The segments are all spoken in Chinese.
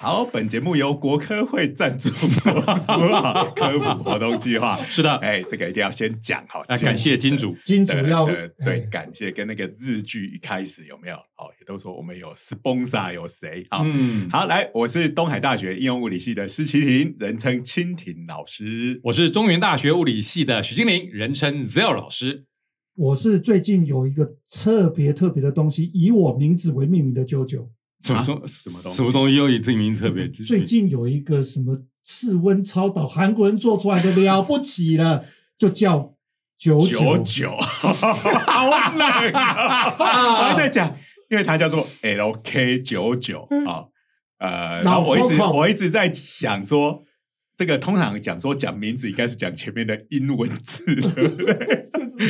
好，本节目由国科会赞助播出科普活动计划。是的，哎，这个一定要先讲好。那感谢金主，金主要对对，哎感谢跟那个日剧一开始有没有？哦，也都说我们有 sponsor 有谁？好，嗯，好，来，我是东海大学应用物理系的施麒麟，人称蜻蜓老师。我是中原大学物理系的许金玲，人称 Zero 老师。我是最近有一个特别特别的东西，以我名字为命名的啾啾。怎么说？啊什么东西？什么东西又以这名特别？最近有一个什么室温超导，韩国人做出来的了不起了，就叫九九。九，好冷啊！我还在讲，因为它叫做 LK 九九啊，呃，然后我一直我一直在想说，这个通常讲说讲名字应该是讲前面的英文字，对不对？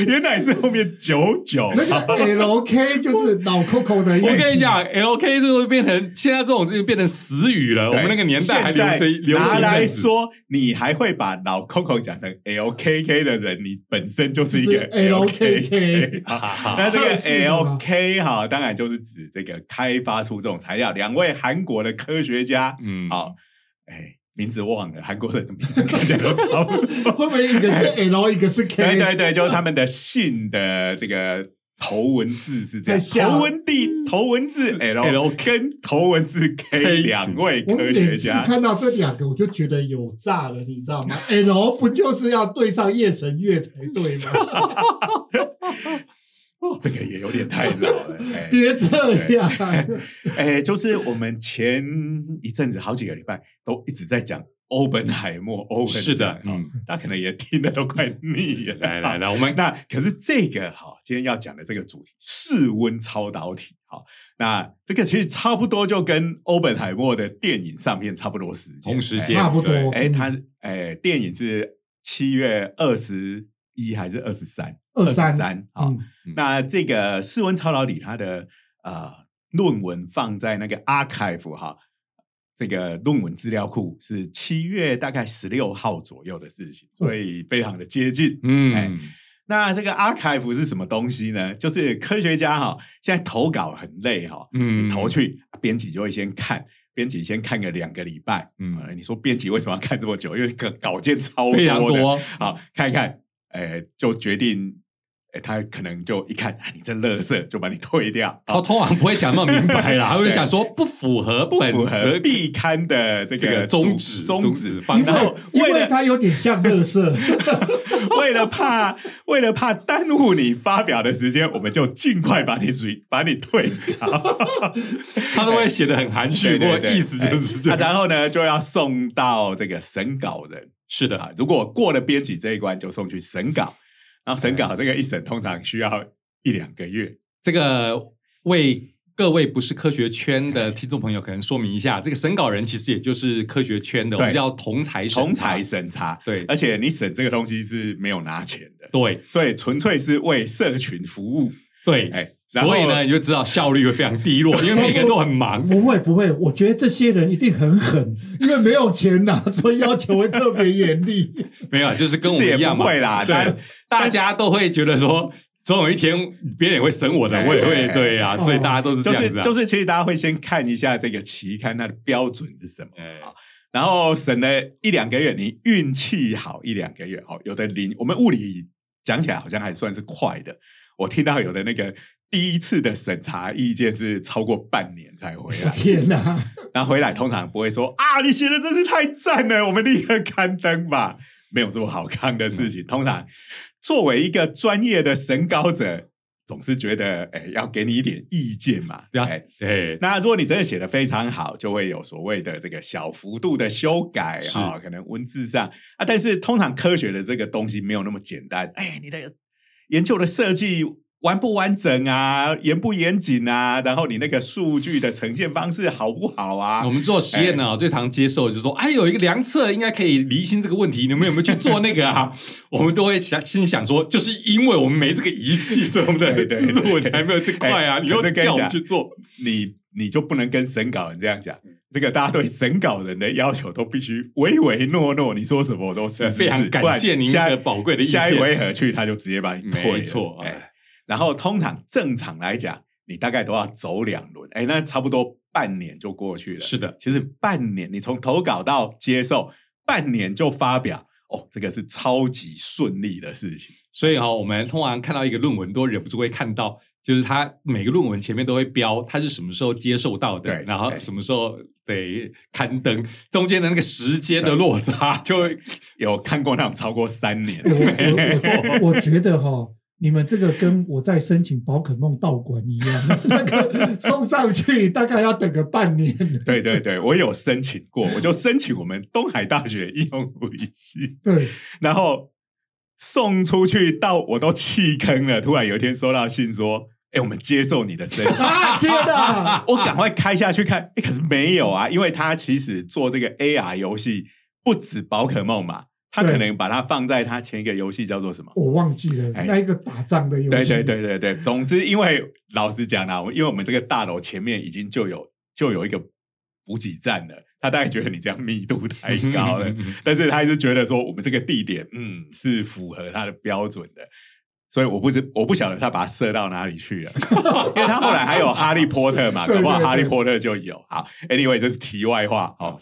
原来是后面九九，那 LK 就是脑扣扣的意思。我跟你讲，LK 这个变成现在这种就变成死语了。我对们那个年代还现在流这流行拿来说，你还会把老 Coco 讲成 LKK 的人，你本身就是一个 LKK 那这个 LK 哈，当然就是指这个开发出这种材料，两位韩国的科学家，嗯，好，哎，名字忘了，韩国人的名字看起来都差不多。会不会一个是 L，一个是 K？对对对，就是他们的姓的这个头文字是这样，头文地头文字 L 跟头文字 K 两位科学家。看到这两个，我就觉得有诈了，你知道吗？L 不就是要对上夜神月才对吗？这个也有点太老了，哎 别这样，哎，就是我们前一阵子好几个礼拜都一直在讲欧本海默，欧本是的嗯，大家可能也听得都快腻了。来来来，我们那可是这个哈，今天要讲的这个主题室温超导体哈，那这个其实差不多就跟欧本海默的电影上片差不多时间，同时间差不多。哎。他哎，电影是七月二十一还是二十三？23三啊。嗯那这个室温超老李他的呃论文放在那个 archive 哈，这个论文资料库是七月大概十六号左右的事情，所以非常的接近。哎嗯，那这个 archive 是什么东西呢？就是科学家哈，现在投稿很累哈，嗯你投去，编辑就会先看。编辑先看个两个礼拜，嗯嗯、你说编辑为什么要看这么久？因为稿稿件超非常多，好看一看，呃，就决定，呃，他可能就一看，啊，你这垃圾，就把你退掉，他通常不会讲那么明白啦，他会想说不符合不符合必刊的这这个个宗旨宗旨旨方向因为然后为了他有点像乐色，为了怕为了怕耽误你发表的时间，我们就尽快把你追把你退掉。他都会写的很含蓄，不过意思就是这样。然后呢，就要送到这个审稿人是的，啊，如果过了编辑这一关，就送去审稿。然后审稿这个一审通常需要一两个月。这个为各位不是科学圈的听众朋友，可能说明一下，这个审稿人其实也就是科学圈的，我们叫同才审查。同才审查，对。而且你审这个东西是没有拿钱的，对。所以纯粹是为社群服务。对，哎，所以呢，你就知道效率会非常低落，因为每个人都很忙。不会不会，我觉得这些人一定很狠，因为没有钱拿，所以要求会特别严厉。没有，就是跟我们一样嘛。不会啦，对，大家都会觉得说，总有一天别人也会审我的，我也会对呀，哦所以大家都是这样子啊。是就是，其实大家会先看一下这个期刊它的标准是什么，然后审了一两个月，你运气好一两个月，哦，有的零，我们物理讲起来好像还算是快的，我听到有的那个第一次的审查意见是超过半年才回来，天哪！然后回来通常不会说啊，你写的真是太赞了，我们立刻刊登吧。没有这么好看的事情。通常作为一个专业的审稿者，总是觉得哎，要给你一点意见嘛。对啊哎，对，那如果你真的写的非常好，就会有所谓的这个小幅度的修改是啊、可能文字上啊，但是通常科学的这个东西没有那么简单。哎，你的研究的设计完不完整啊，严不严谨啊，然后你那个数据的呈现方式好不好啊？我们做实验呢，最常接受的就是说，哎，有一个量测应该可以厘清这个问题，你们有没有去做那个啊？我们都会想心想说，就是因为我们没这个仪器，所以我们的对对对论文才没有这块啊。哎你又叫我们去做，你你就不能跟审稿人这样讲。这个大家对审稿人的要求都必须唯唯诺诺，你说什么我都是非常感谢您的宝贵的意见。下一回合去他就直接把你退了，没错。哎，然后通常正常来讲，你大概都要走两轮，哎，那差不多半年就过去了。是的，其实半年你从投稿到接受，半年就发表。哦，这个是超级顺利的事情，所以哈，我们通常看到一个论文，都忍不住会看到，就是他每个论文前面都会标他是什么时候接受到的，然后什么时候得刊登，中间的那个时间的落差，就有看过那种超过三年，没错，我觉得哈。你们这个跟我在申请宝可梦道馆一样，那个送上去大概要等个半年。对对对，我有申请过，我就申请我们东海大学应用物理系。对，然后送出去到我都弃坑了，突然有一天收到信说：“哎，我们接受你的申请。”天哪！我赶快开下去看，哎，可是没有啊，因为他其实做这个 AR 游戏不止宝可梦嘛。他可能把它放在他前一个游戏叫做什么？我忘记了，那一个打仗的游戏。对对对对对，总之，因为老实讲呢，因为我们这个大楼前面已经就有就有一个补给站了，他大概觉得你这样密度太高了，但是他还是觉得说我们这个地点嗯是符合他的标准的，所以我不知我不晓得他把它设到哪里去了，因为他后来还有哈利波特嘛，的话哈利波特就有。好，Anyway，这是题外话哦。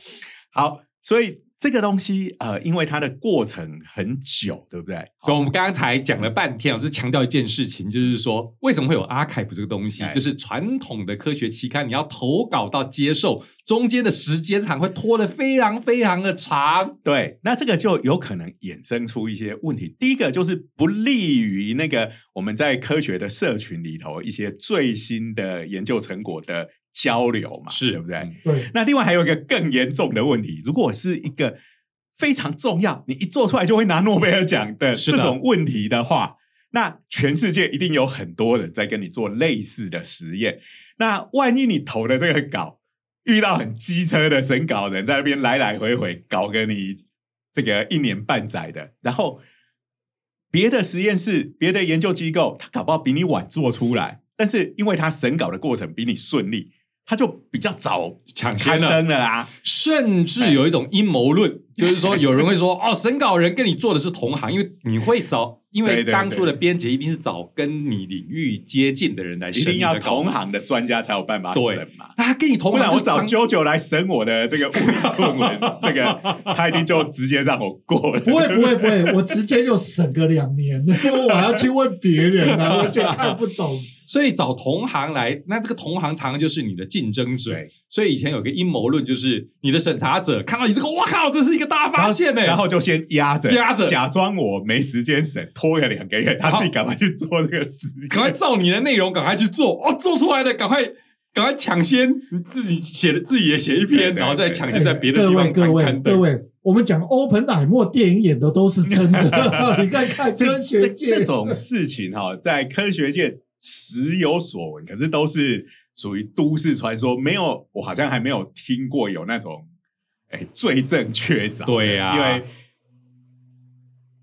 好，所以。这个东西，呃，因为它的过程很久，对不对？所以我们刚才讲了半天，我是强调一件事情，就是说为什么会有 archive 这个东西？就是传统的科学期刊，你要投稿到接受，中间的时间长会拖得非常非常的长。对，那这个就有可能衍生出一些问题。第一个就是不利于那个我们在科学的社群里头一些最新的研究成果的。交流嘛，是对不对？对。那另外还有一个更严重的问题，如果是一个非常重要，你一做出来就会拿诺贝尔奖的这种问题的话，那全世界一定有很多人在跟你做类似的实验。那万一你投的这个稿遇到很机车的审稿人，在那边来来回回搞个你这个一年半载的，然后别的实验室、别的研究机构，他搞不好比你晚做出来，但是因为他审稿的过程比你顺利。他就比较早抢先了啊，甚至有一种阴谋论，就是说有人会说 哦，审稿人跟你做的是同行，因为你会找，因为当初的编辑一定是找跟你领域接近的人来审，一定要同行的专家才有办法审嘛。他跟你同行，我找九九来审我的这个论文，这个他一定就直接让我过了。不会不会不会，我直接就审个两年，因为我要去问别人啊，我就看不懂。所以找同行来，那这个同行常常就是你的竞争者。所以以前有个阴谋论，就是你的审查者看到你这个，哇靠，这是一个大发现呢，然后就先压着，压着，假装我没时间审，拖个两个月，他自己赶快去做这个事，赶快照你的内容赶快去做，哦，做出来的赶快赶快抢先，你自己写的自己也写一篇，然后再抢先在别的地方各位各位，我们讲欧本海默电影演的都是真的，你看看科学界。这种事情哈，在科学界。时有所闻，可是都是属于都市传说，没有我好像还没有听过有那种哎罪证确凿。对呀，因为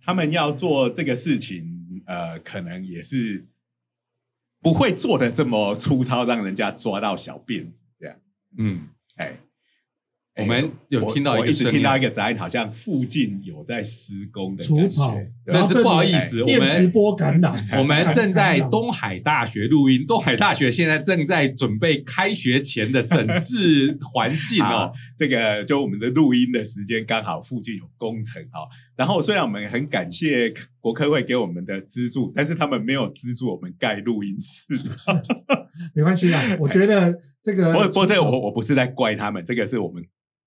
他们要做这个事情，呃，可能也是不会做的这么粗糙，让人家抓到小辫子这样。嗯，哎。我们有听到一直听到一个杂音，好像附近有在施工的除草，但是不好意思，我们直播感染，我们正在 东海大学录音，东海大学现在正在准备开学前的整治环境哦。这个就我们的录音的时间刚好附近有工程哦。然后虽然我们很感谢国科会给我们的资助，但是他们没有资助我们盖录音室。没关系啊，我觉得这个不不，这个我我不是在怪他们，这个是我们。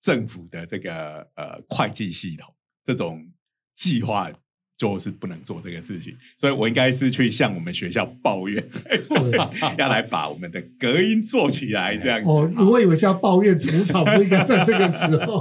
政府的这个呃会计系统，这种计划就是不能做这个事情，所以我应该是去向我们学校抱怨，要来把我们的隔音做起来这样子。哦，我以为是要抱怨除草不应该在这个时候。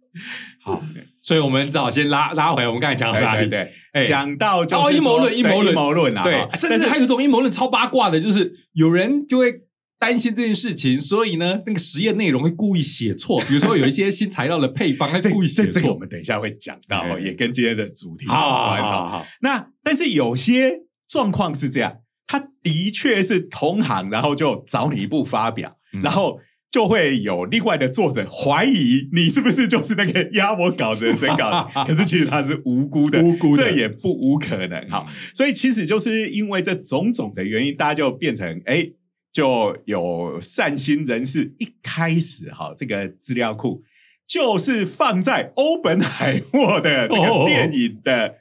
好，所以我们只好先拉拉回我们刚才讲的哪里？对，讲到哦阴谋论，阴谋论，阴谋论啊！对，甚至还有一种阴谋论超八卦的，就是有人就会。担心这件事情，所以呢，那个实验内容会故意写错，比如说 有一些新材料的配方，他故意写错。这个我们等一下会讲到，也跟今天的主题有关。好好好。那但是有些状况是这样，他的确是同行，然后就找你一步发表，然后就会有另外的作者怀疑你是不是就是那个压我稿子的审稿，可是其实他是无辜的，无辜的这也不无可能哈。所以其实就是因为这种种的原因，大家就变成哎，就有善心人士一开始哈，这个资料库就是放在欧本海默的这个电影的。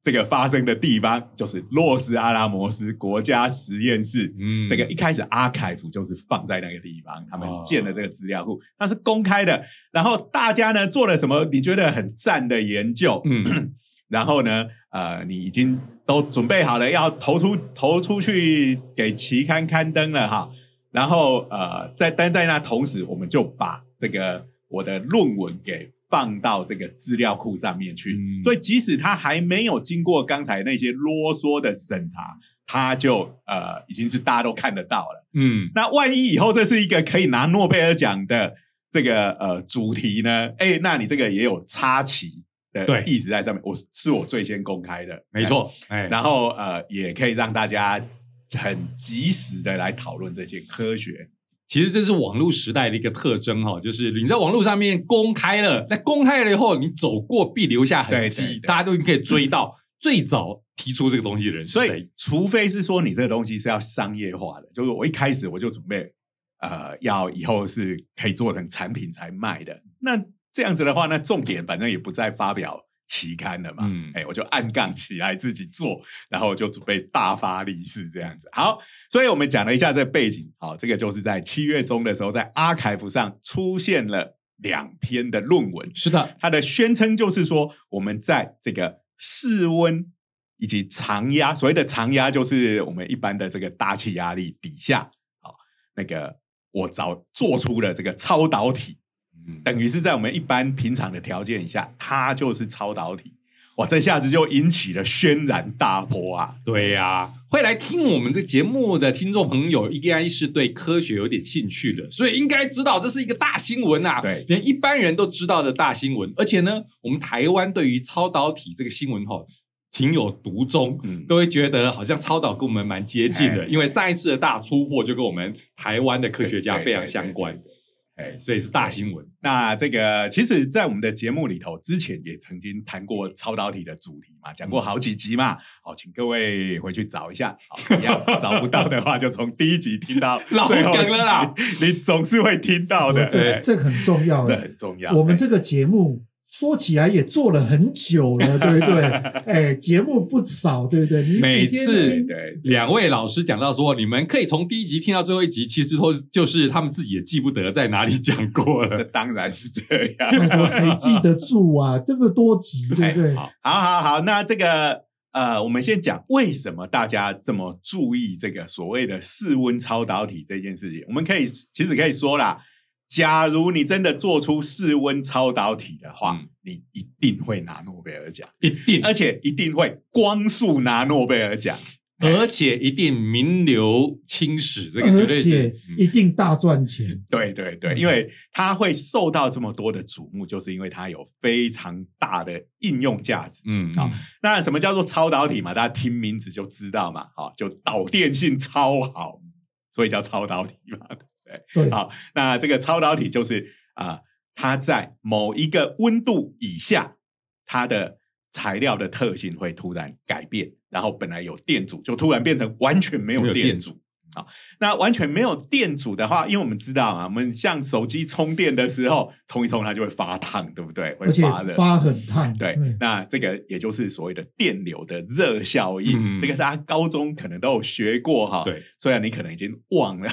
这个发生的地方就是洛斯阿拉摩斯国家实验室。嗯，这个一开始阿凯夫就是放在那个地方，他们建了这个资料库，它是公开的。然后大家呢做了什么你觉得很赞的研究？嗯，然后呢，呃，你已经都准备好了要投出投出去给期刊刊登了哈。然后呃，在但在那同时，我们就把这个。我的论文给放到这个资料库上面去，所以即使他还没有经过刚才那些啰嗦的审查，他就呃已经是大家都看得到了。嗯，那万一以后这是一个可以拿诺贝尔奖的这个呃主题呢？哎，那你这个也有插旗的意思在上面。我是我最先公开的，没错。哎，然后呃也可以让大家很及时的来讨论这些科学。其实这是网络时代的一个特征哈，就是你在网络上面公开了，在公开了以后，你走过必留下痕迹，大家都可以追到最早提出这个东西的人是谁。除非是说你这个东西是要商业化的，就是我一开始我就准备呃要以后是可以做成产品才卖的，那这样子的话，那重点反正也不再发表。期刊了嘛？哎，我就按杠起来自己做，然后就准备大发利市这样子。好，所以我们讲了一下这背景。好，这个就是在七月中的时候，在阿凯夫上出现了两篇的论文。是的，它的宣称就是说，我们在这个室温以及常压，所谓的常压就是我们一般的这个大气压力底下，好，那个我早做出了这个超导体。等于是在我们一般平常的条件下，它就是超导体，哇！这下子就引起了轩然大波啊！对呀，会来听我们这节目的听众朋友，应该是对科学有点兴趣的，所以应该知道这是一个大新闻啊！对，连一般人都知道的大新闻。而且呢，我们台湾对于超导体这个新闻哈，情有独钟，都会觉得好像超导跟我们蛮接近的，因为上一次的大突破就跟我们台湾的科学家非常相关。哎，所以是大新闻。那这个其实，在我们的节目里头，之前也曾经谈过超导体的主题嘛，讲过好几集嘛。好，请各位回去找一下。好，要 找不到的话，就从第一集听到最后梗了啦。你总是会听到的。对，这很重要，这很重要。我们这个节目。说起来也做了很久了，对不对？哎，节目不少，对不对？你每次对两位老师讲到说，你们可以从第一集听到最后一集，其实都就是他们自己也记不得在哪里讲过了。这当然是这样，谁记得住啊？这么多集，对不对？好，好，好，那这个呃，我们先讲为什么大家这么注意这个所谓的室温超导体这件事情。我们可以其实可以说啦。假如你真的做出室温超导体的话，你一定会拿诺贝尔奖，一定，而且一定会光速拿诺贝尔奖，而且一定名留青史，这个而且一定大赚钱。对对对，因为它会受到这么多的瞩目，就是因为它有非常大的应用价值。嗯，好，那什么叫做超导体嘛？大家听名字就知道嘛，好，就导电性超好，所以叫超导体嘛。对，好，那这个超导体就是啊，它在某一个温度以下，它的材料的特性会突然改变，然后本来有电阻，就突然变成完全没有电阻。好，那完全没有电阻的话，因为我们知道啊，我们像手机充电的时候，充一充它就会发烫，对不对？会发热，发很烫。对，那这个也就是所谓的电流的热效应，这个大家高中可能都有学过哈。对，虽然你可能已经忘了，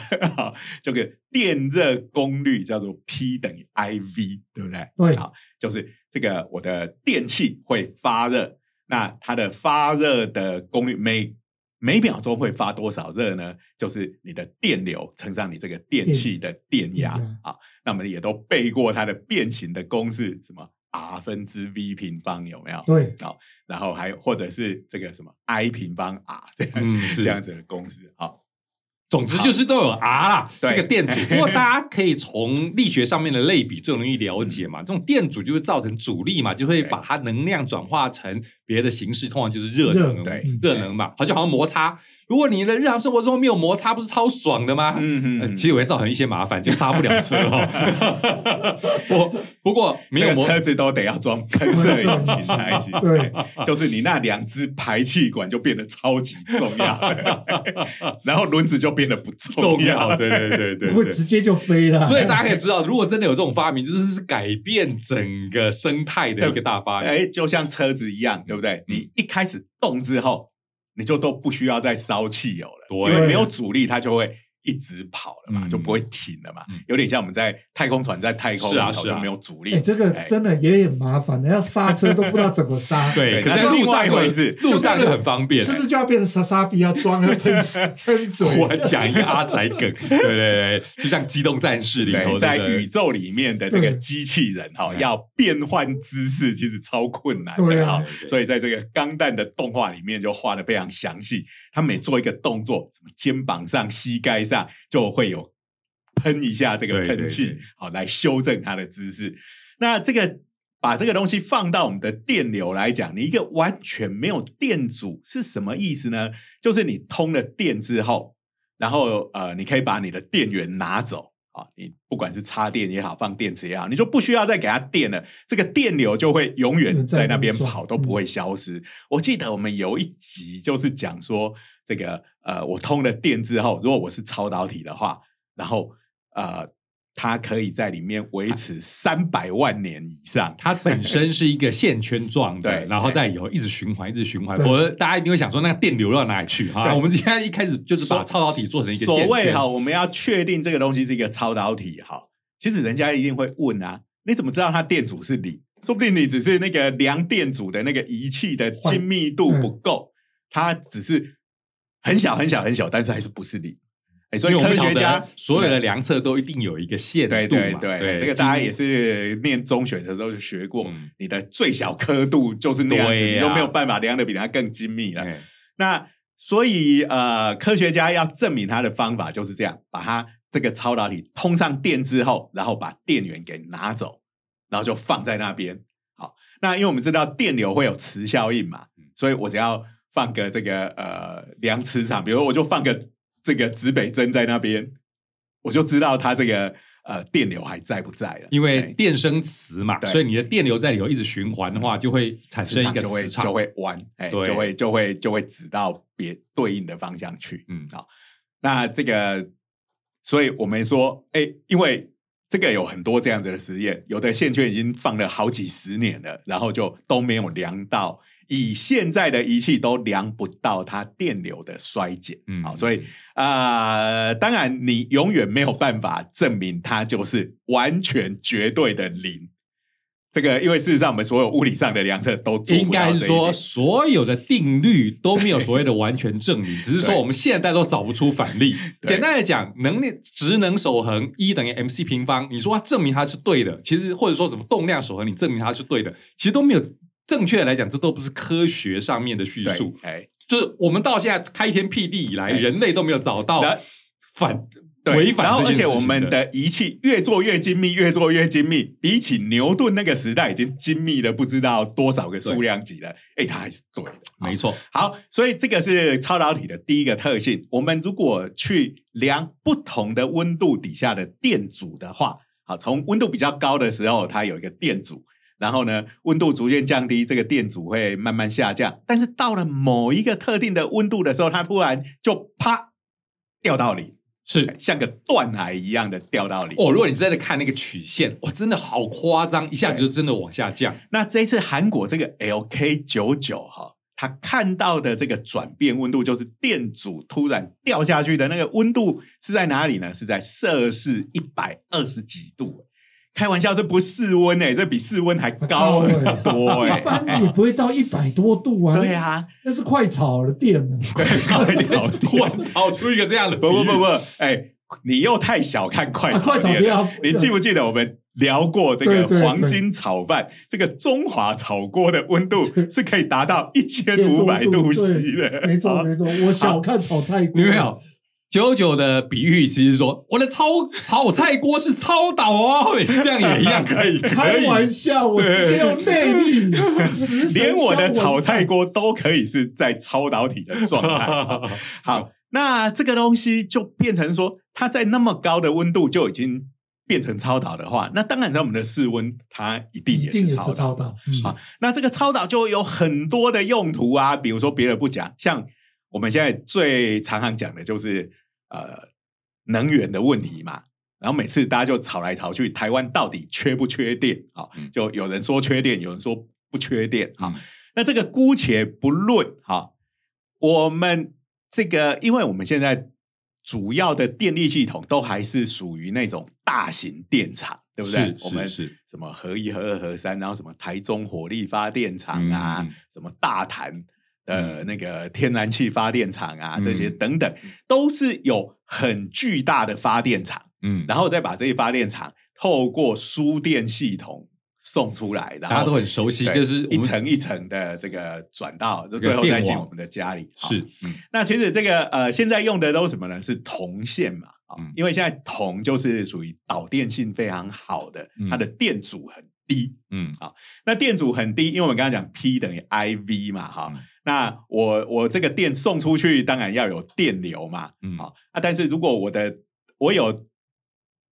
这个电热功率叫做 P 等于 I V，对不对？对，好，就是这个我的电器会发热，那它的发热的功率每。每秒钟会发多少热呢？就是你的电流乘上你这个电器的电压啊。那我们也都背过它的变形的公式，什么 R 分之 V 平方有没有？对，好，然后还有或者是这个什么 I 平方 R 这样这样子的公式，好。总之就是都有 R 啦，这个电阻。不过大家可以从力学上面的类比最容易了解嘛。这种电阻就会造成阻力嘛，就会把它能量转化成别的形式，通常就是热能，对，热能嘛。好，就好像摩擦，如果你的日常生活中没有摩擦，不是超爽的吗？嗯嗯，呃其实也会造成一些麻烦，就刹不了车哦。不不过没有摩那个车子都得要装喷射引擎才行。对，就是你那两只排气管就变得超级重要了，然后轮子就变得不重要对对对对。会直接就飞了。所以大家可以知道，如果真的有这种发明，这是改变整个生态的一个大发明。哎，就像车子一样，对不对？你一开始动之后，你就都不需要再烧汽油了，因为没有阻力，它就会一直跑了嘛，嗯就不会停了嘛嗯。有点像我们在太空船在太空是啊是啊里头就没有阻力哎，，这个哎真的也很麻烦的，要刹车都不知道怎么刹。对，可是路上一回事路上就很方便。是不是就要变成莎莎比要装个喷 喷嘴？我讲一个阿仔梗，对对对，就像《机动战士》里头，在宇宙里面的这个机器人哈，对要变换姿势其实超困难的哈，所以在这个钢弹的动画里面就画的非常详细。他每做一个动作，什么肩膀上、膝盖上就会有喷一下这个喷气对，好来修正它的姿势。那这个把这个东西放到我们的电流来讲，你一个完全没有电阻是什么意思呢？就是你通了电之后，然后呃，你可以把你的电源拿走啊，你不管是插电也好，放电池也好，你就不需要再给它电了，这个电流就会永远在那边跑，都不会消失。我记得我们有一集就是讲说，这个呃，我通了电之后，如果我是超导体的话，然后呃，它可以在里面维持三百万年以上。它本身是一个线圈状的，然后再有一直循环，一直循环。对否则大家一定会想说，那个电流到哪里去哈？对我们今天一开始就是把超导体做成一个所谓哈，我们要确定这个东西是一个超导体哈，其实人家一定会问啊，你怎么知道它电阻是零？说不定你只是那个量电阻的那个仪器的精密度不够，它只是很小很小很小，但是还是不是零。哎，所以科学家所有的量测都一定有一个限度嘛，对对对，这个大家也是是念中学的时候就学过，嗯你的最小刻度就是那样子，你就没有办法量的比它更精密了。哎那所以呃，科学家要证明它的方法就是这样，把它这个超导体通上电之后，然后把电源给拿走，然后就放在那边。好，那因为我们知道电流会有磁效应嘛，所以我只要放个这个呃量磁场，比如我就放个这个指北针在那边，我就知道它这个呃电流还在不在了。因为哎。电生磁嘛，所以你的电流在里头一直循环的话，就会产生一个磁场，就会弯，哎，就会就会就会指到别对应的方向去。嗯。好，那这个，所以我们说，哎，因为这个有很多这样子的实验，有的线圈已经放了好几十年了，然后就都没有量到，以现在的仪器都量不到它电流的衰减。嗯好，所以啊、呃当然你永远没有办法证明它就是完全绝对的零。这个，因为事实上，我们所有物理上的量测都做应该是说，所有的定律都没有所谓的完全证明，只是说我们现在都找不出反例。对简单来讲，能力质能守恒一等于 mc 平方，你说它证明它是对的，其实或者说什么动量守恒，你证明它是对的，其实都没有正确的来讲，这都不是科学上面的叙述。哎，就是我们到现在开天辟地以来，人类都没有找到那反对，违反然后而且我们的仪器越做越精密，越做越精密，比起牛顿那个时代已经精密了不知道多少个数量级了，哎，它还是对的，没错，好，所以这个是超导体的第一个特性。我们如果去量不同的温度底下的电阻的话，好，从温度比较高的时候，它有一个电阻，然后呢，温度逐渐降低，这个电阻会慢慢下降。但是到了某一个特定的温度的时候，它突然就啪掉到零，是像个断崖一样的掉到零。哦。如果你真的看那个曲线，哇，真的好夸张，一下子就真的往下降。那这一次韩国这个 LK 九九哈，它看到的这个转变温度，就是电阻突然掉下去的那个温度是在哪里呢？是在摄氏一百二十几度。开玩笑，这不是室温哎、这比室温还高很多哎、一般也不会到一百多度啊。对啊，那是快炒的电呢。快炒电突然跑出一个这样的，不不不不，哎、你又太小看快啊快炒店啊了。你记不记得我们聊过这个黄金炒饭？这个中华炒锅的温度是可以达到一千五百度对 C 的。没错好没错，我小看炒菜锅，你没有？九九的比喻其实说，我的炒炒菜锅是超导哦，这样也一样可以，可开。玩笑，我直接用内力，连我的炒菜锅都可以是在超导体的状态。好，那这个东西就变成说，它在那么高的温度就已经变成超导的话，那当然在我们的室温，它一定也是超导。好，那这个超导就有很多的用途啊，比如说别的不讲，像我们现在最常常讲的就是呃能源的问题嘛。然后每次大家就吵来吵去，台湾到底缺不缺电？啊、嗯就有人说缺电，有人说不缺电。啊、嗯那这个姑且不论哈、我们这个，因为我们现在主要的电力系统都还是属于那种大型电厂，对不对？我们是是什么合一、合二、合三，然后什么台中火力发电厂啊，什么大潭的那个天然气发电厂啊，嗯这些等等，都是有很巨大的发电厂，嗯，然后再把这些发电厂透过输电系统送出来，然后大家都很熟悉，就是一层一层的这个转到，就最后再进我们的家里。是，嗯那其实这个呃，现在用的都是什么呢？是铜线嘛，啊、嗯因为现在铜就是属于导电性非常好的，嗯它的电阻很低。嗯啊那电阻很低，因为我们刚刚讲 P 等于 IV 嘛，哈、嗯那我我这个电送出去，当然要有电流嘛，嗯好、啊，但是如果我的我有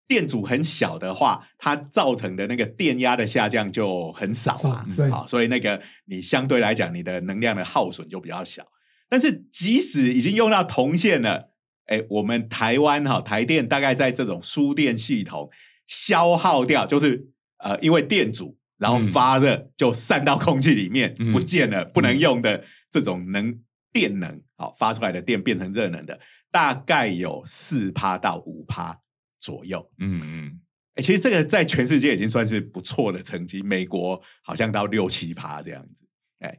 电阻很小的话，它造成的那个电压的下降就很少嘛少，对好，所以那个你相对来讲，你的能量的耗损就比较小。但是即使已经用到铜线了，哎，我们台湾哈台电大概在这种输电系统消耗掉，就是呃因为电阻。然后嗯发热就散到空气里面，嗯不见了，不能用的这种能电能，好发出来的电变成热能的，大概有四趴到五趴左右。嗯嗯，哎，其实这个在全世界已经算是不错的成绩，美国好像到六七趴这样子。哎，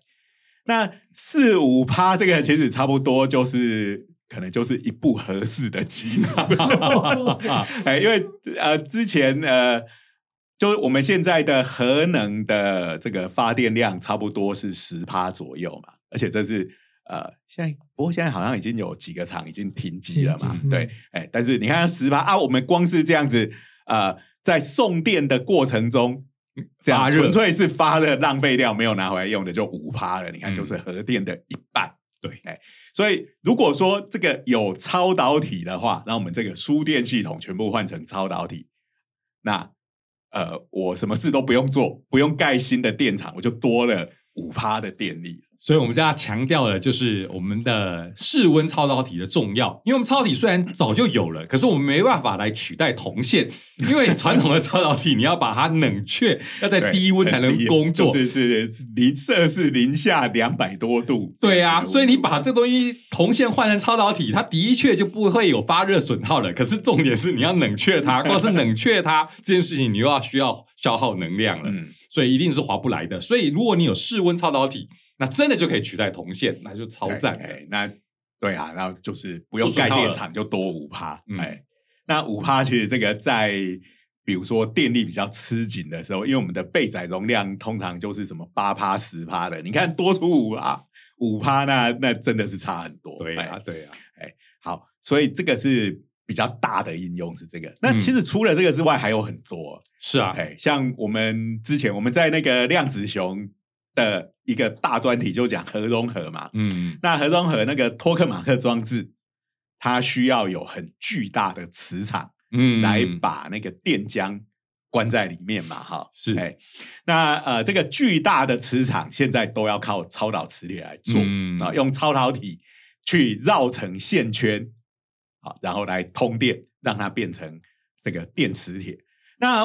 那四五趴这个其实差不多就是可能就是一部合适的机场。哎，因为呃之前呃。就是我们现在的核能的这个发电量差不多是十趴左右嘛，而且这是呃现在不过现在好像已经有几个厂已经停机了嘛对嗯，哎，但是你看十八啊，我们光是这样子呃，在送电的过程中，这样纯粹是发热浪费掉，没有拿回来用的就五趴了，你看嗯就是核电的一半。对，哎，所以如果说这个有超导体的话，那我们这个输电系统全部换成超导体，那呃，我什么事都不用做，不用盖新的电厂，我就多了五趴的电力。所以我们家强调的就是我们的室温超导体的重要，因为我们超导体虽然早就有了，可是我们没办法来取代铜线，因为传统的超导体你要把它冷却，要在低温才能工作。就是是零摄氏零下两百多度。对啊，所以你把这东西铜线换成超导体，它的确就不会有发热损耗了。可是重点是你要冷却它，光是冷却它这件事情，你又要需要消耗能量了，嗯，所以一定是划不来的。所以如果你有室温超导体，那真的就可以取代铜线，那就超赞的。哎哎那对啊，然后就是不用盖电厂就多五趴。嗯哎，那五趴其实这个在比如说电力比较吃紧的时候，因为我们的备载容量通常就是什么八趴十趴的，你看多出五趴五趴，那那真的是差很多。对啊，哎对啊，好，所以这个是比较大的应用是这个。那嗯其实除了这个之外，还有很多。是啊，哎，像我们之前我们在那个量子熊的一个大专题就讲核融合嘛，嗯。那核融合那个托克马克装置，它需要有很巨大的磁场嗯，来把那个电浆关在里面嘛，哈，是。哎，那呃，这个巨大的磁场现在都要靠超导磁铁来做嗯。啊，用超导体去绕成线圈，好，然后来通电，让它变成这个电磁铁。那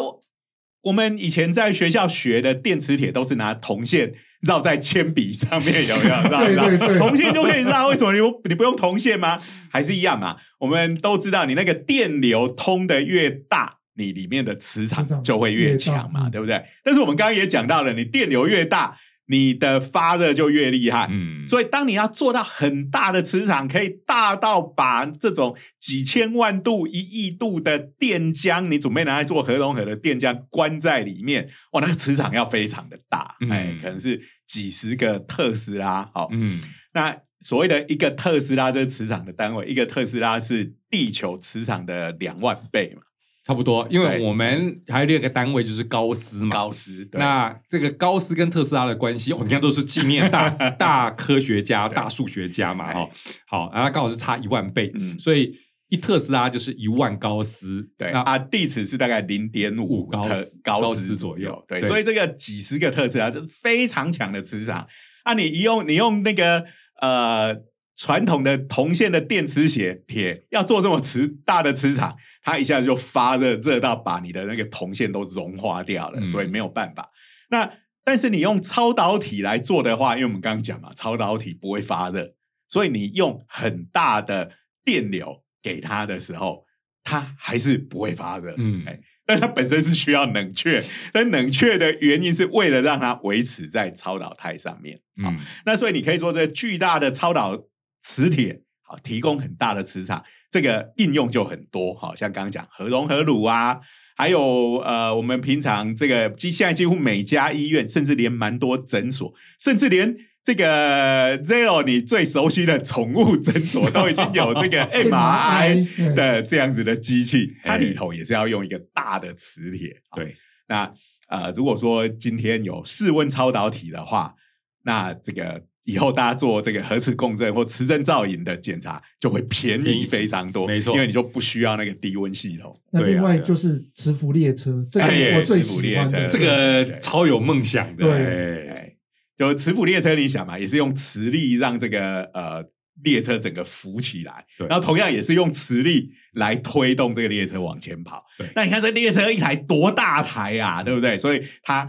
我我们以前在学校学的电磁铁都是拿铜线绕在铅笔上面，有没有？绕绕对对对铜线就可以绕，为什么你不你不用铜线吗？还是一样嘛？我们都知道，你那个电流通的越大，你里面的磁场就会越越强嘛，对不对？但是我们刚刚也讲到了，你电流越大，你的发热就越厉害。嗯，所以，当你要做到很大的磁场，可以大到把这种几千万度、一亿度的电浆，你准备拿来做核融合的电浆关在里面，哇，那个磁场要非常的大，嗯。哎，可能是几十个特斯拉，好、嗯。那所谓的一个特斯拉这个磁场的单位，一个特斯拉是地球磁场的两万倍嘛，差不多，因为我们还有另一个单位就是高斯嘛。高斯。对那这个高斯跟特斯拉的关系，我们看都是纪念大 大科学家、大数学家嘛，哈。好，然后刚好是差一万倍，嗯所以一特斯拉就是一万高斯。那对啊，地址是大概零点五五高斯高高斯斯左右。对，对所以这个几十个特斯拉这是非常强的磁场啊！你一用你用那个呃传统的铜线的电磁铁铁要做这么磁大的磁场，它一下子就发热，热到把你的那个铜线都融化掉了，嗯所以没有办法。那但是你用超导体来做的话，因为我们刚刚讲嘛，超导体不会发热，所以你用很大的电流给它的时候，它还是不会发热。嗯哎，但它本身是需要冷却，但冷却的原因是为了让它维持在超导态上面。好嗯，那所以你可以说，这巨大的超导磁铁，好，提供很大的磁场，这个应用就很多。好像刚刚讲核融合乳啊，还有呃，我们平常这个几现在几乎每家医院，甚至连蛮多诊所，甚至连这个 Zero 你最熟悉的宠物诊所都已经有这个 MRI 的这样子的机器，它哎里头也是要用一个大的磁铁。好对，那呃，如果说今天有室温超导体的话，那这个以后大家做这个核磁共振或磁振造影的检查就会便宜非常多，没错因为你就不需要那个低温系统。那另外就是磁浮列车，这个哎我最喜欢的。这个超有梦想的。对就磁浮列车，你想嘛，也是用磁力让这个呃列车整个浮起来，然后同样也是用磁力来推动这个列车往前跑。那你看这列车一台多大台啊，对不对？所以它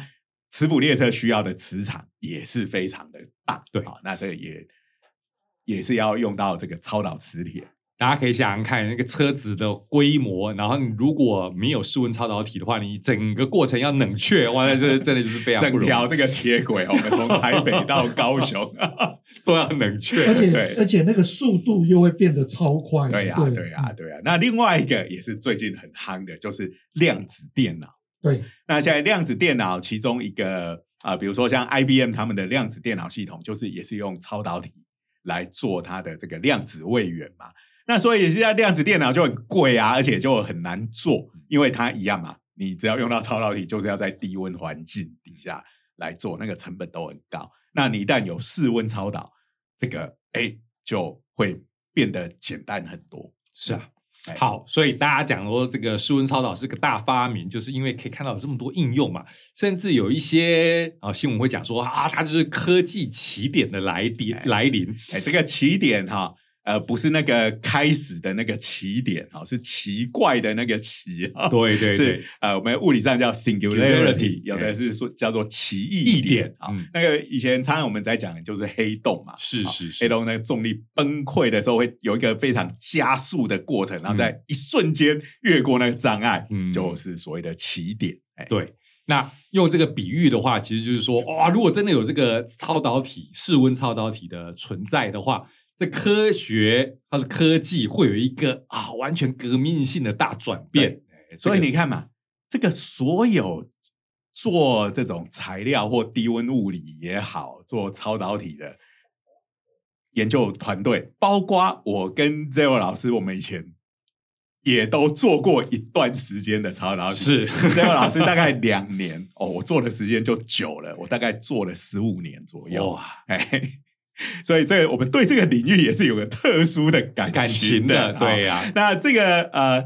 磁浮列车需要的磁场也是非常的大。对好，那这个也也是要用到这个超导磁铁。大家可以想想看，那个车子的规模，然后你如果没有室温超导体的话，你整个过程要冷却，哇，那这真的就是非常不容易整条这个铁轨，我们从台北到高雄，都要冷却。而且对而且那个速度又会变得超快。对呀、对对呀、对呀、那另外一个也是最近很夯的，就是量子电脑。对，那现在量子电脑其中一个啊、比如说像 IBM 他们的量子电脑系统，就是也是用超导体来做它的这个量子位元嘛。那所以现在量子电脑就很贵啊，而且就很难做，因为它一样嘛，你只要用到超导体，就是要在低温环境底下来做，那个成本都很高。那你一旦有室温超导，这个哎就会变得简单很多。是啊，哎好，所以大家讲说这个室温超导是个大发明，就是因为可以看到有这么多应用嘛，甚至有一些啊新闻会讲说啊，它就是科技起点的来点哎。来临。哎，这个起点哈，呃，不是那个开始的那个起点哈，是奇怪的那个奇哈。对对对是，呃，我们物理上叫 singularity，有的是说叫做奇异异点点啊嗯。那个以前常常我们在讲的就是黑洞嘛，是是是黑洞那个重力崩溃的时候会有一个非常加速的过程，然后在一瞬间越过那个障碍，嗯就是所谓的起点。哎，对，那用这个比喻的话，其实就是说，哇，如果真的有这个超导体、室温超导体的存在的话，这科学它的科技会有一个啊完全革命性的大转变。哎所以你看嘛，这个所有做这种材料或低温物理也好，做超导体的研究团队，包括我跟 Zero 老师，我们以前也都做过一段时间的超导体。是 Zero 老师大概两年哦，我做的时间就久了，我大概做了十五年左右。哇，哎，所以这个我们对这个领域也是有个特殊的感感情的，对呀、那这个呃，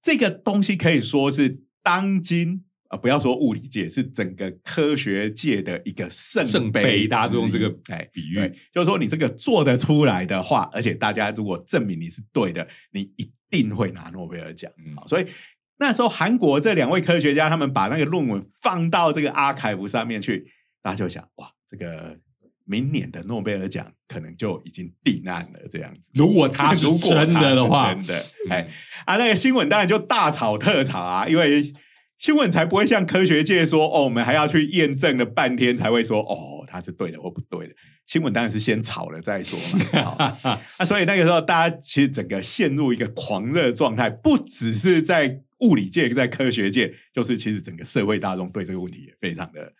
这个东西可以说是当今啊、呃不要说物理界，是整个科学界的一个圣圣杯杯大家都用这个哎比喻，就是说你这个做得出来的话，而且大家如果证明你是对的，你一定会拿诺贝尔奖。嗯。好所以那时候韩国这两位科学家，他们把那个论文放到这个阿凯福上面去，大家就想哇，这个明年的诺贝尔奖可能就已经定案了，这样子。如果他 是如果真的的话，真的，哎啊，那个新闻当然就大吵特吵啊，因为新闻才不会像科学界说哦，我们还要去验证了半天才会说哦，它是对的或不对的。新闻当然是先吵了再说嘛。好那所以那个时候，大家其实整个陷入一个狂热状态，不只是在物理界，在科学界，就是其实整个社会大众对这个问题也非常的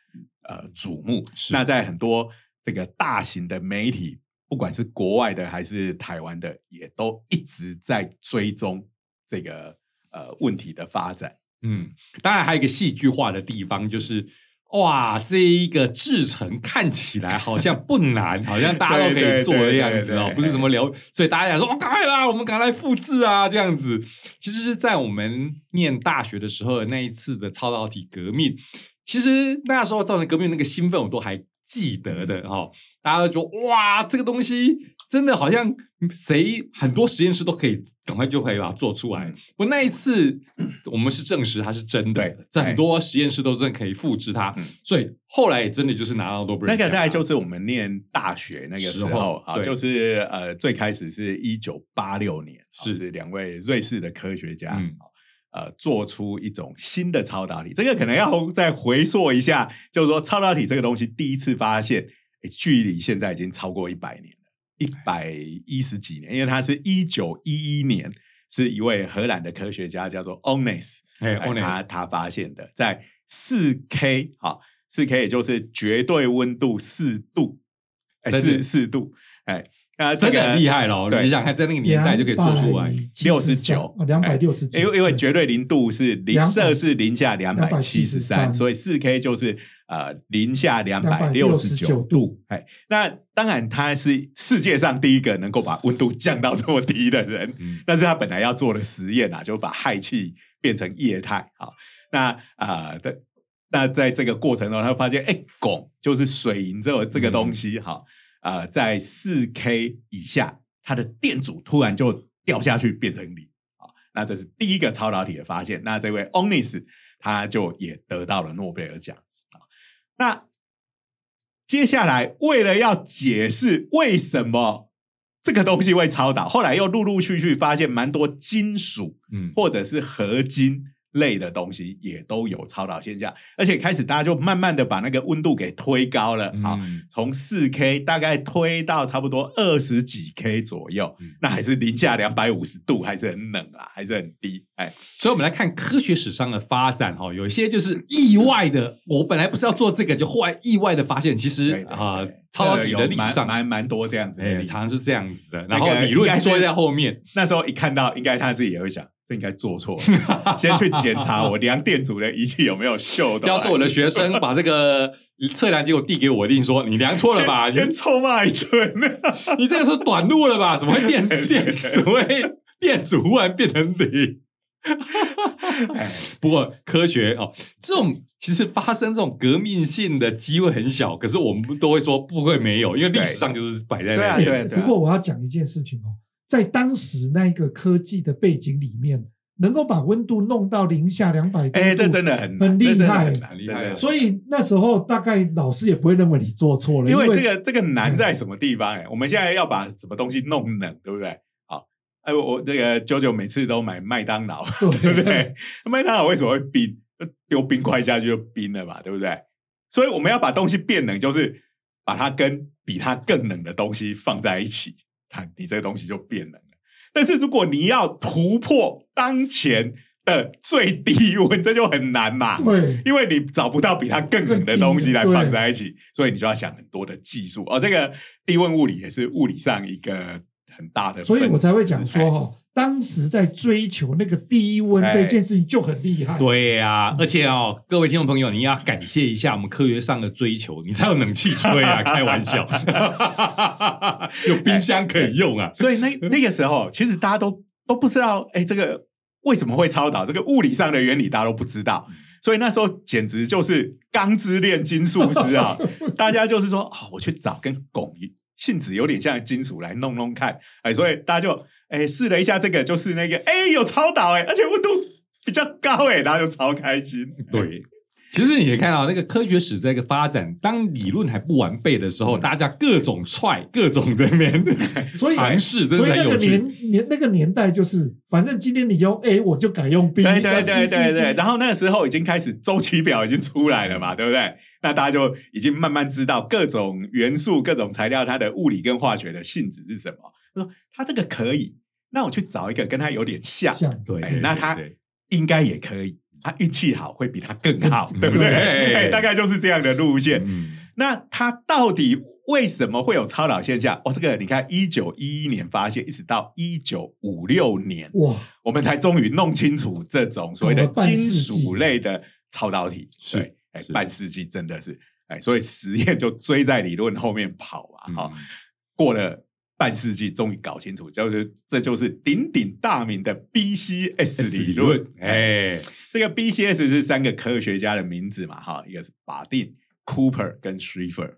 呃瞩目。那在很多这个大型的媒体，不管是国外的还是台湾的，也都一直在追踪这个呃问题的发展。嗯，当然还有一个戏剧化的地方，就是哇，这一个制成看起来好像不难，好像大家都可以做的样子哦，不是什么聊，所以大家想说哦，赶快啦，我们赶快来复制啊，这样子。其实是在我们念大学的时候，那一次的超导体革命，其实那时候造成革命那个兴奋，我都还记得的哈。大家都说哇，这个东西。真的好像谁很多实验室都可以赶快就可以把它做出来。我那一次我们是证实它是真的，在很多实验室都真的可以复制它，所以后来也真的就是拿到诺贝尔。那个大概就是我们念大学那个时候啊，就是呃最开始是一九八六年，是两位瑞士的科学家呃做出一种新的超导体。这个可能要再回溯一下，就是说超导体这个东西第一次发现，距离现在已经超过一百年了。一百一十几年，因为它是一九一一年，是一位荷兰的科学家，叫做 Onnes，他他发现的，在四 K 啊，四 K 也就是绝对温度四度，四四度，哎。啊，真的很厉害喽！你想看，在那个年代就可以做出来六十九，两百六十九，因为因为绝对零度是零摄氏零下两百七十三，所以四 K 就是呃零下两百六十九度。哎，那当然他是世界上第一个能够把温度降到这么低的人，但是他本来要做的实验啊，就把氦气变成液态。好，那啊的那在这个过程中，他发现哎，汞就是水银这这个东西，哈。呃，在四 K 以下，它的电阻突然就掉下去，变成零啊。那这是第一个超导体的发现。那这位 Onnes 他就也得到了诺贝尔奖啊。那接下来，为了要解释为什么这个东西会超导，后来又陆陆续续发现蛮多金属，嗯，或者是合金。类的东西也都有超导现象，而且开始大家就慢慢的把那个温度给推高了啊，从四 K 大概推到差不多二十几 K 左右，那还是零下两百五十度，还是很冷啊，还是很低。哎，所以我们来看科学史上的发展哈，有一些就是意外的，我本来不是要做这个，就后来意外的发现，其实啊，超导体的历史上蛮蛮多这样子，哎，常常是这样子的。然后理论说在后面，那时候一看到，应该他自己也会想。这应该做错，先去检查我量电阻的仪器有没有锈。要是我的学生把这个测量结果递给我，一定说你量错了吧？先臭骂一顿。你这个是短路了吧？怎么会 电电阻会电阻忽然变成零？不过科学哦，这种其实发生这种革命性的机会很小，可是我们都会说不会没有，因为历史上就是摆在那边。不过我要讲一件事情哦。在当时那一个科技的背景里面，能够把温度弄到零下两百度，哎，这真的很很厉害，很厉害。所以那时候大概老师也不会认为你做错了，因为这个这个难在什么地方？哎，我们现在要把什么东西弄冷，对不对？好，哎，我这个九九每次都买麦当劳，对不对？麦当劳为什么会冰？丢冰块下去就冰了嘛，对不对？所以我们要把东西变冷，就是把它跟比它更冷的东西放在一起。看你这个东西就变冷了，但是如果你要突破当前的最低温，这就很难嘛。对，因为你找不到比它更冷的东西来放在一起，所以你就要想很多的技术。而这个低温物理也是物理上一个很大的，所以我才会讲说哈。当时在追求那个低温这件事情就很厉害，对呀，而且哦，各位听众朋友，你要感谢一下我们科学上的追求，你才有冷气吹啊！开玩笑，有冰箱可以用啊！所以那那个时候，其实大家都都不知道，哎，这个为什么会超导？这个物理上的原理大家都不知道，所以那时候简直就是钢之炼金术师啊！大家就是说，好，我去找跟汞性质有点像金属来弄弄看，哎，所以大家就。哎，试了一下这个，就是那个，哎，有超导哎，而且温度比较高哎，大家就超开心。对，其实你也看到那个科学史这个发展，当理论还不完备的时候，大家各种踹，各种这边 尝试，所以那个年年那个年代就是，反正今天你用 A，我就改用 B。对对对对对。然后那个时候已经开始周期表已经出来了嘛，对不对？那大家就已经慢慢知道各种元素、各种材料它的物理跟化学的性质是什么。他说他这个可以。那我去找一个跟他有点像，对，那他应该也可以，他运气好会比他更好，对不对？大概就是这样的路线。那他到底为什么会有超导现象？哦，这个你看，一九一一年发现，一直到一九五六年，哇，我们才终于弄清楚这种所谓的金纪属类的超导体。是对，哎，半世纪真的是，哎，所以实验就追在理论后面跑嗯啊，哈、过了。半世纪终于搞清楚，就是这就是鼎鼎大名的 BCS 理论。哎，哎，这个 BCS 是三个科学家的名字嘛，哈，一个是巴定、Cooper 跟 Schrieffer。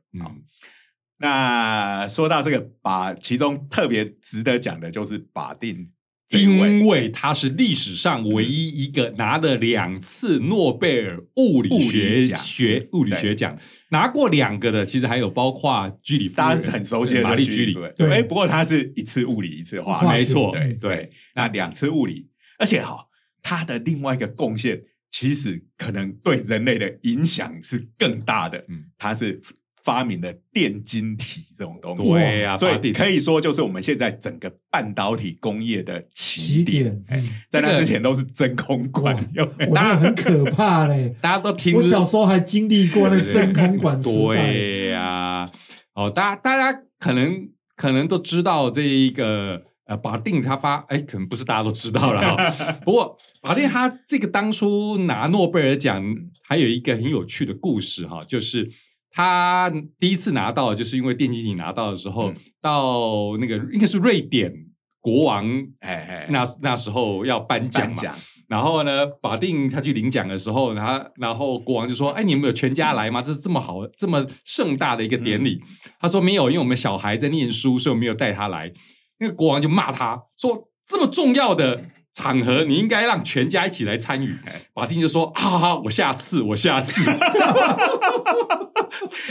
那说到这个把，其中特别值得讲的就是巴定因为他是历史上唯一一个拿了两次诺贝尔物理物学奖。学物理学奖，拿过两个的，其实还有包括居里夫人，大家很熟悉的玛丽居里，对对。哎，不过他是一次物理，一次化学，化学没错，对。对，那两次物理，而且哈，他的另外一个贡献，其实可能对人类的影响是更大的。嗯。他是发明了电晶体这种东西，对呀，所以可以说就是我们现在整个半导体工业的起起点。哎嗯在那之前都是真空管哇，有没有我那个很可怕嘞。大家都听我小时候还经历过那真空管时代，对呀、哦，大家大家可能可能都知道这一个呃，法定他发哎，可能不是大家都知道了哈、不过法定他这个当初拿诺贝尔奖，还有一个很有趣的故事哈、就是。他第一次拿到，就是因为电竞体拿到的时候，嗯到那个应该是瑞典国王哎哎，那那时候要颁奖嘛，然后呢，法定他去领奖的时候，然后然后国王就说：“哎，你们有全家来吗？这是这么好、这么盛大的一个典礼。他说：“没有，因为我们小孩在念书，所以我没有带他来。”那个国王就骂他说：“这么重要的场合，你应该让全家一起来参与。”马丁就说：“好好好，我下次，我下次。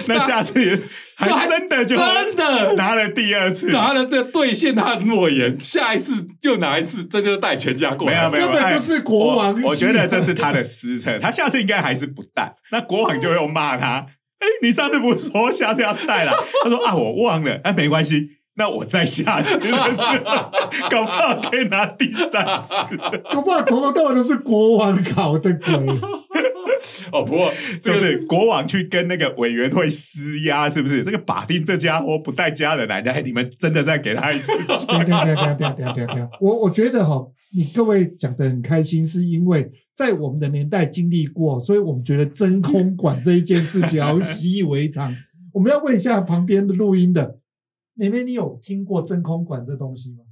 那下次 就还真的就真的拿了第二次，拿了这兑现他的诺言，下一次就拿一次，这就带全家过来。没有没有，根本就是国王我我觉得这是他的失策，他下次应该还是不带。那国王就又骂他：“哎，你上次不是说下次要带了？”他说：“啊，我忘了。”哎，没关系，那我再下去搞不好可以拿第三次。搞不好从头到尾都是国王搞的鬼。哦，不过就是国王去跟那个委员会施压，是不是？这个把定这家伙不带家人来，哎，你们真的再给他一次机等会？等等等等等等等，我我觉得哈，你各位讲的很开心，是因为在我们的年代经历过，所以我们觉得真空管这一件事情 好像习以为常。我们要问一下旁边的录音的妹妹，你有听过真空管这东西吗？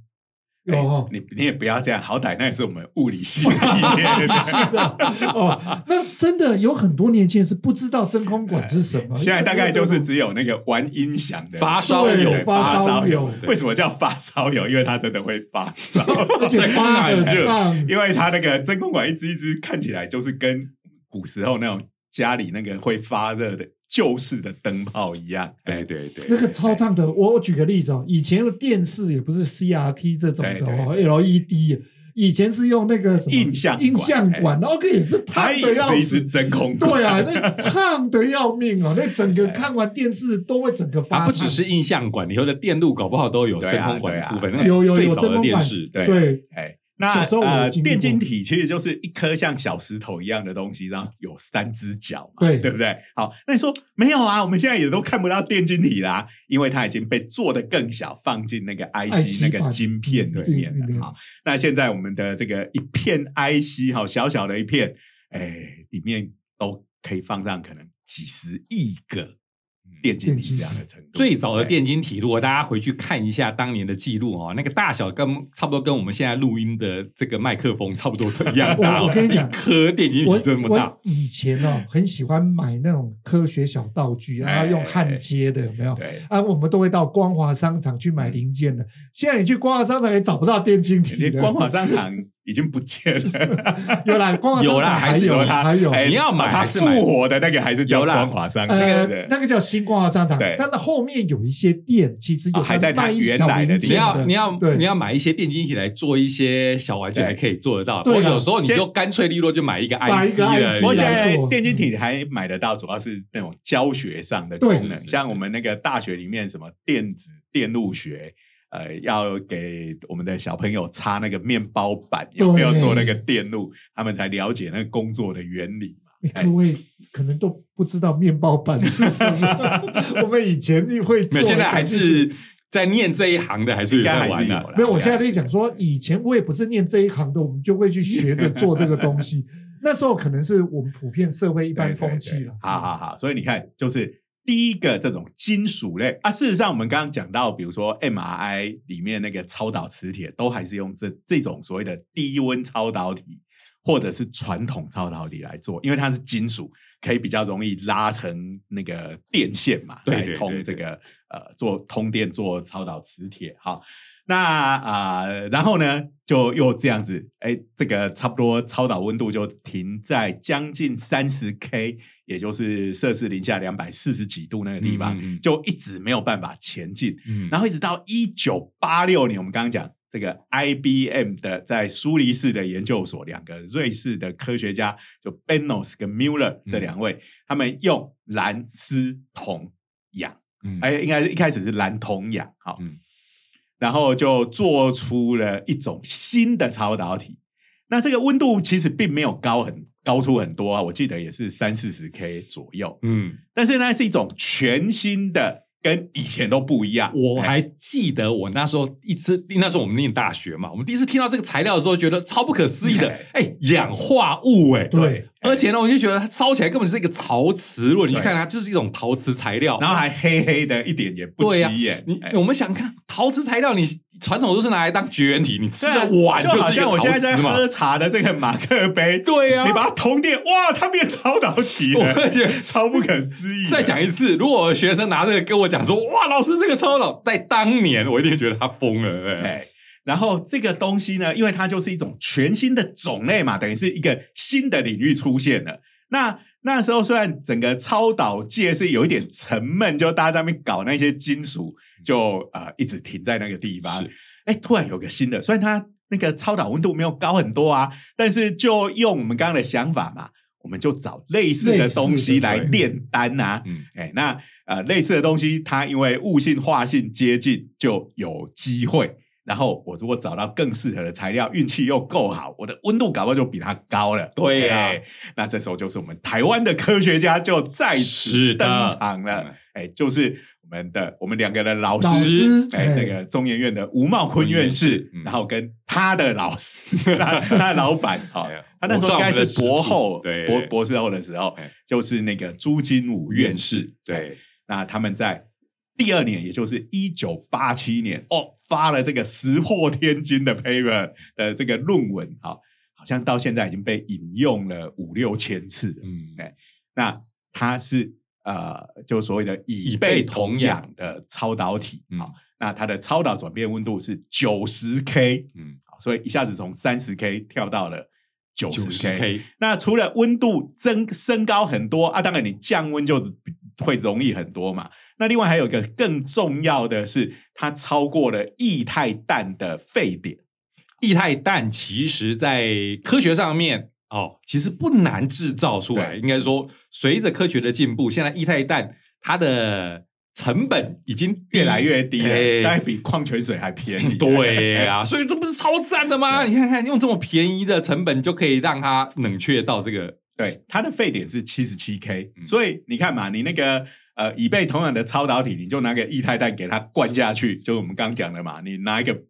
有哦。你你也不要这样，好歹那也是我们物理系的 里面的。是的哦，那真的有很多年轻人是不知道真空管是什么。现在大概就是只有那个玩音响的发烧友对发烧友友。为什么叫发烧友？因为它真的会发烧，而且发很真空烫，因为它那个真空管一支一支看起来就是跟古时候那种家里那个会发热的旧式的灯泡一样。对对对，那个超烫的。我我举个例子哦，以前的电视也不是 CRT 这种的哦，LED，以前是用那个什么印象管印象管，然后那个也是烫的要死。真空管。对啊，那 烫的要命哦！那整个看完电视都会整个发烫。不只是印象管，以后的电路搞不好都有真空管的部分。对啊有有最早的有真空管电视，对对哎，那呃，电晶体其实就是一颗像小石头一样的东西，然后有三只脚嘛，对对不对？好，那你说没有啊？我们现在也都看不到电晶体啦，因为它已经被做的更小，放进那个 IC 那个晶片里面面了。好，那现在我们的这个一片 IC 哈，小小的一片，哎，里面都可以放上可能几十亿个电晶体这样的程度。最早的对电晶体，如果大家回去看一下当年的记录哦，那个大小跟差不多跟我们现在录音的这个麦克风差不多一样大哦。我我跟你讲一颗电晶我体这么大，以前哦，很喜欢买那种科学小道具，然后用焊接的，有没有？对，啊，我们都会到光华商场去买零件的。现在你去光华商场也找不到电晶体光华商场已经不见了。有啦，光华有啦还是有它还有。哎你要买它还是复活的那个还是叫光华商场呃的，，那个叫新光华商场对，但是后面有一些店其实还在它卖原来的地你要你要你要买一些电晶体来做一些小玩具，对。还可以做得到。对有时候你就干脆利落就买一个买一 IC 个的 IC 不过现在电晶体还买得到，主要是那种教学上的功能，像我们那个大学里面什么电子电路学。呃，要给我们的小朋友擦那个面包板，有没有做那个电路，他们才了解那个工作的原理嘛。哎各位可能都不知道面包板是什么。我们以前会做，现在还是在念这一行的，还是有在玩的。没有。我现在在讲说，以前我也不是念这一行的，我们就会去学着做这个东西。那时候可能是我们普遍社会一般风气了。好好好，所以你看，就是第一个这种金属类啊，事实上我们刚刚讲到，比如说 MRI 里面那个超导磁铁，都还是用这这种所谓的低温超导体，或者是传统超导体来做，因为它是金属，可以比较容易拉成那个电线嘛，来通这个呃做通电做超导磁铁。好，那啊、然后呢，就又这样子，哎，这个差不多超导温度就停在将近三十 K，也就是摄氏零下两百四十几度那个地方，嗯嗯嗯就一直没有办法前进。嗯，然后一直到一九八六年，我们刚刚讲这个 IBM 的在苏黎世的研究所，两个瑞士的科学家，就 Benos 跟 Muller 这两位，他们用蓝丝铜氧，嗯。哎，应该是一开始是蓝铜氧，好，嗯。然后就做出了一种新的超导体。那这个温度其实并没有高很高出很多啊，我记得也是三四十 K 左右，嗯，但是呢是一种全新的，跟以前都不一样。哎我还记得我那时候一次，那时候我们念大学嘛，我们第一次听到这个材料的时候，觉得超不可思议的，哎，氧化物，哎，对，而且呢，我就觉得它烧起来根本是一个陶瓷，如果你去看它，就是一种陶瓷材料，然后还黑黑的，一点也不起眼。你哎我们想看陶瓷材料，你传统都是拿来当绝缘体，你吃的碗就是一个陶像我现在在瓷嘛。喝茶的这个马克杯，对呀你把它通电，哇，它变超导体了，而且超不可思议。再讲一次，如果学生拿这个跟我讲说，哇，老师这个超导，在当年我一定觉得他疯了。对不对哎，然后这个东西呢，因为它就是一种全新的种类嘛，等于是一个新的领域出现了。那那时候虽然整个超导界是有一点沉闷，就大家在那边搞那些金属，就呃一直停在那个地方是。哎，突然有个新的，虽然它那个超导温度没有高很多啊，但是就用我们刚刚的想法嘛，我们就找类似的东西来对炼丹啊。嗯，哎，那呃类似的东西，它因为物性化性接近，就有机会。然后我如果找到更适合的材料，运气又够好，我的温度搞不好就比它高了。对啊哎那这时候就是我们台湾的科学家就在此登场了嗯。哎，就是我们的我们两个的老老师师，哎，哎那个中研院的吴茂坤院士，嗯然后跟他的老师，他他的老板，好他那时候应该是博后，对博博士后的时候哎，就是那个朱金武院士，对，那他们在第二年，也就是一九八七年，哦，发了这个石破天惊的 paper 的这个论文，哈、好像到现在已经被引用了五六千次。嗯，哎那它是呃，就所谓的以以贝贝同同氧氧的超导体，嗯好、那它的超导转变温度是九十 K，嗯，好所以一下子从三十 K 跳到了九十 K。那除了温度增升高很多啊，当然你降温就比会容易很多嘛。那另外还有一个更重要的是，它超过了液态氮的沸点。液态氮其实在科学上面哦，其实不难制造出来。应该说，随着科学的进步，现在液态氮它的成本已经越来越低了，哎大概比矿泉水还便宜。对啊，所以这不是超赞的吗？你看看，用这么便宜的成本就可以让它冷却到这个，对，它的沸点是七十七 K，、嗯所以你看嘛，你那个呃以贝同样的超导体，你就拿个液态氮给它灌下去，就是我们刚讲的嘛，你拿一个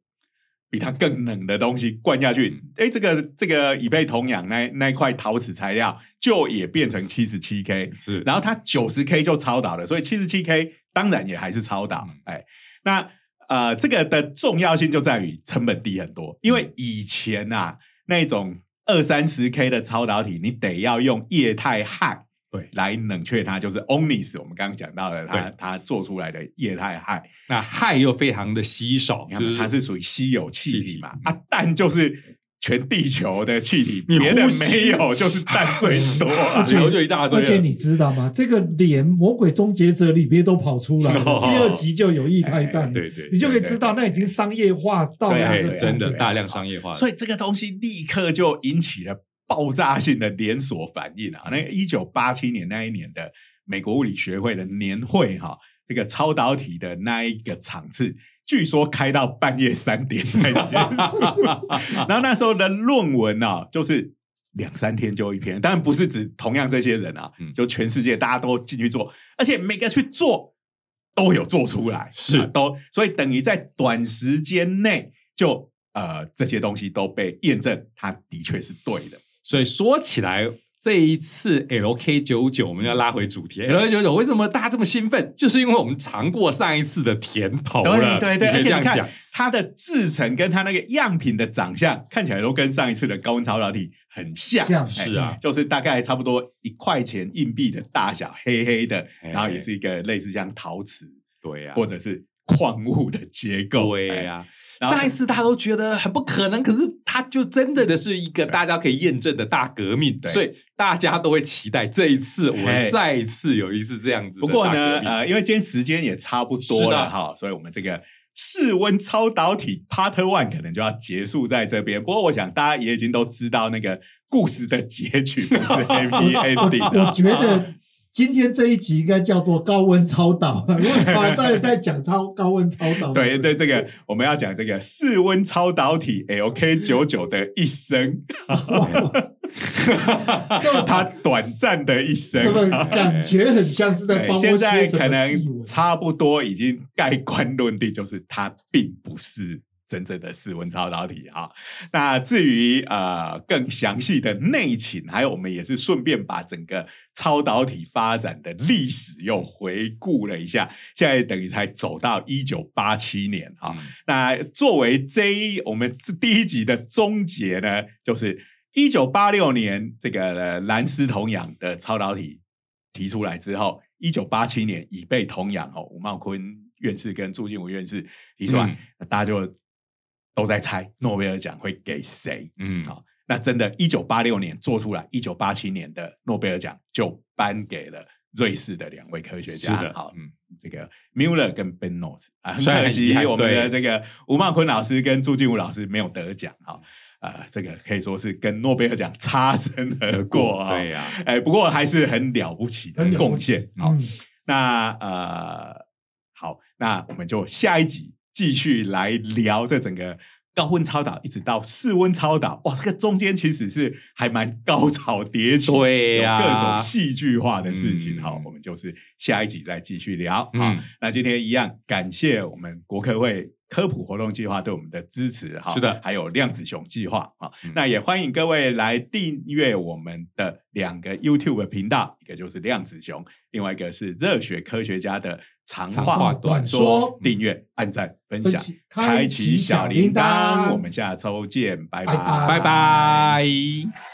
比它更冷的东西灌下去，哎、这个这个以贝同氧那那块陶瓷材料就也变成七十七 K，是。然后它九十 K 就超导了，所以七十七 K 当然也还是超导。嗯。哎，那呃，这个的重要性就在于成本低很多，因为以前啊那种二三十 K 的超导体，你得要用液态氦对。来冷却它，就是 Onis 我们刚刚讲到的，它它做出来的液态氦，那氦又非常的稀少，就是它是属于稀有气体嘛啊，氮就是。全地球的气体，你别的没有，就是氮最多、啊。而。且然后就一大堆，而且你知道吗？这个连《魔鬼终结者》里边都跑出来了，哦。第二集就有液态氮。了，对对，你就可以知道那已经商业化到对啊那个对对真的大量商业化，所以这个东西立刻就引起了爆炸性的连锁反应啊！那个一九八七年那一年的美国物理学会的年会哈、这个超导体的那一个场次，据说开到半夜三点才结束。然后那时候的论文呢、就是两三天就一篇，当然不是指同样这些人啊，嗯就全世界大家都进去做，而且每个去做都有做出来，是啊都所以等于在短时间内就呃这些东西都被验证，它的确是对的。所以说起来，这一次 LK 九九，我们要拉回主题。LK 九九为什么大家这么兴奋？就是因为我们尝过上一次的甜头了。对对而且你看它的制成跟它那个样品的长相看起来都跟上一次的高温超导体很像，是啊就是大概差不多一块钱硬币的大小，黑黑的，哎然后也是一个类似像陶瓷对呀、或者是矿物的结构，哎对呀、上一次大家都觉得很不可能，可是它就真的的是一个大家可以验证的大革命，对。所以大家都会期待这一次我们再一次有一次这样子不过呢，呃，因为今天时间也差不多了哈，所以我们这个室温超导体 Part One 可能就要结束在这边。不过我想大家也已经都知道那个故事的结局不是 happy ending 的。我觉得今天这一集应该叫做高温超导，因为他在在讲超高温超导。对对，这个我们要讲这个室温超导体 LK 九九的一生，这它短暂的一生，这个感觉很像是在对帮我现在可。能差不多已经盖棺论定，就是它并不是真正的室温超导体啊。那至于呃更详细的内情，还有我们也是顺便把整个超导体发展的历史又回顾了一下，现在等于才走到一九八七年啊。嗯那作为这一我们这第一集的终结呢，就是一九八六年这个呃蓝斯同氧的超导体提出来之后，一九八七年已被同养哦吴茂坤院士跟朱静武院士提出来，嗯大家就都在猜诺贝尔奖会给谁。嗯好那真的，一九八六年做出来，一九八七年的诺贝尔奖就颁给了瑞士的两位科学家。是的好，嗯这个 Muller 跟 Ben n o t 啊，很可惜我们的对这个吴茂坤老师跟朱敬武老师没有得奖哈。啊、这个可以说是跟诺贝尔奖擦身而过啊。对呀、哎，不过还是很了不起的贡献。好，嗯，那呃，好，那我们就下一集继续来聊这整个高温超导，一直到室温超导。哇，这个中间其实是还蛮高潮迭起，对呀有各种戏剧化的事情。嗯好，我们就是下一集再继续聊。好嗯，那今天一样感谢我们国科会。科普活动计划对我们的支持，哈，是的还有量子熊计划啊嗯，那也欢迎各位来订阅我们的两个 YouTube 频道，一个就是量子熊，另外一个是热血科学家的长长话话短短说说，订阅、按赞、分享开开启启小铃铛。我们下周见，拜拜拜拜拜。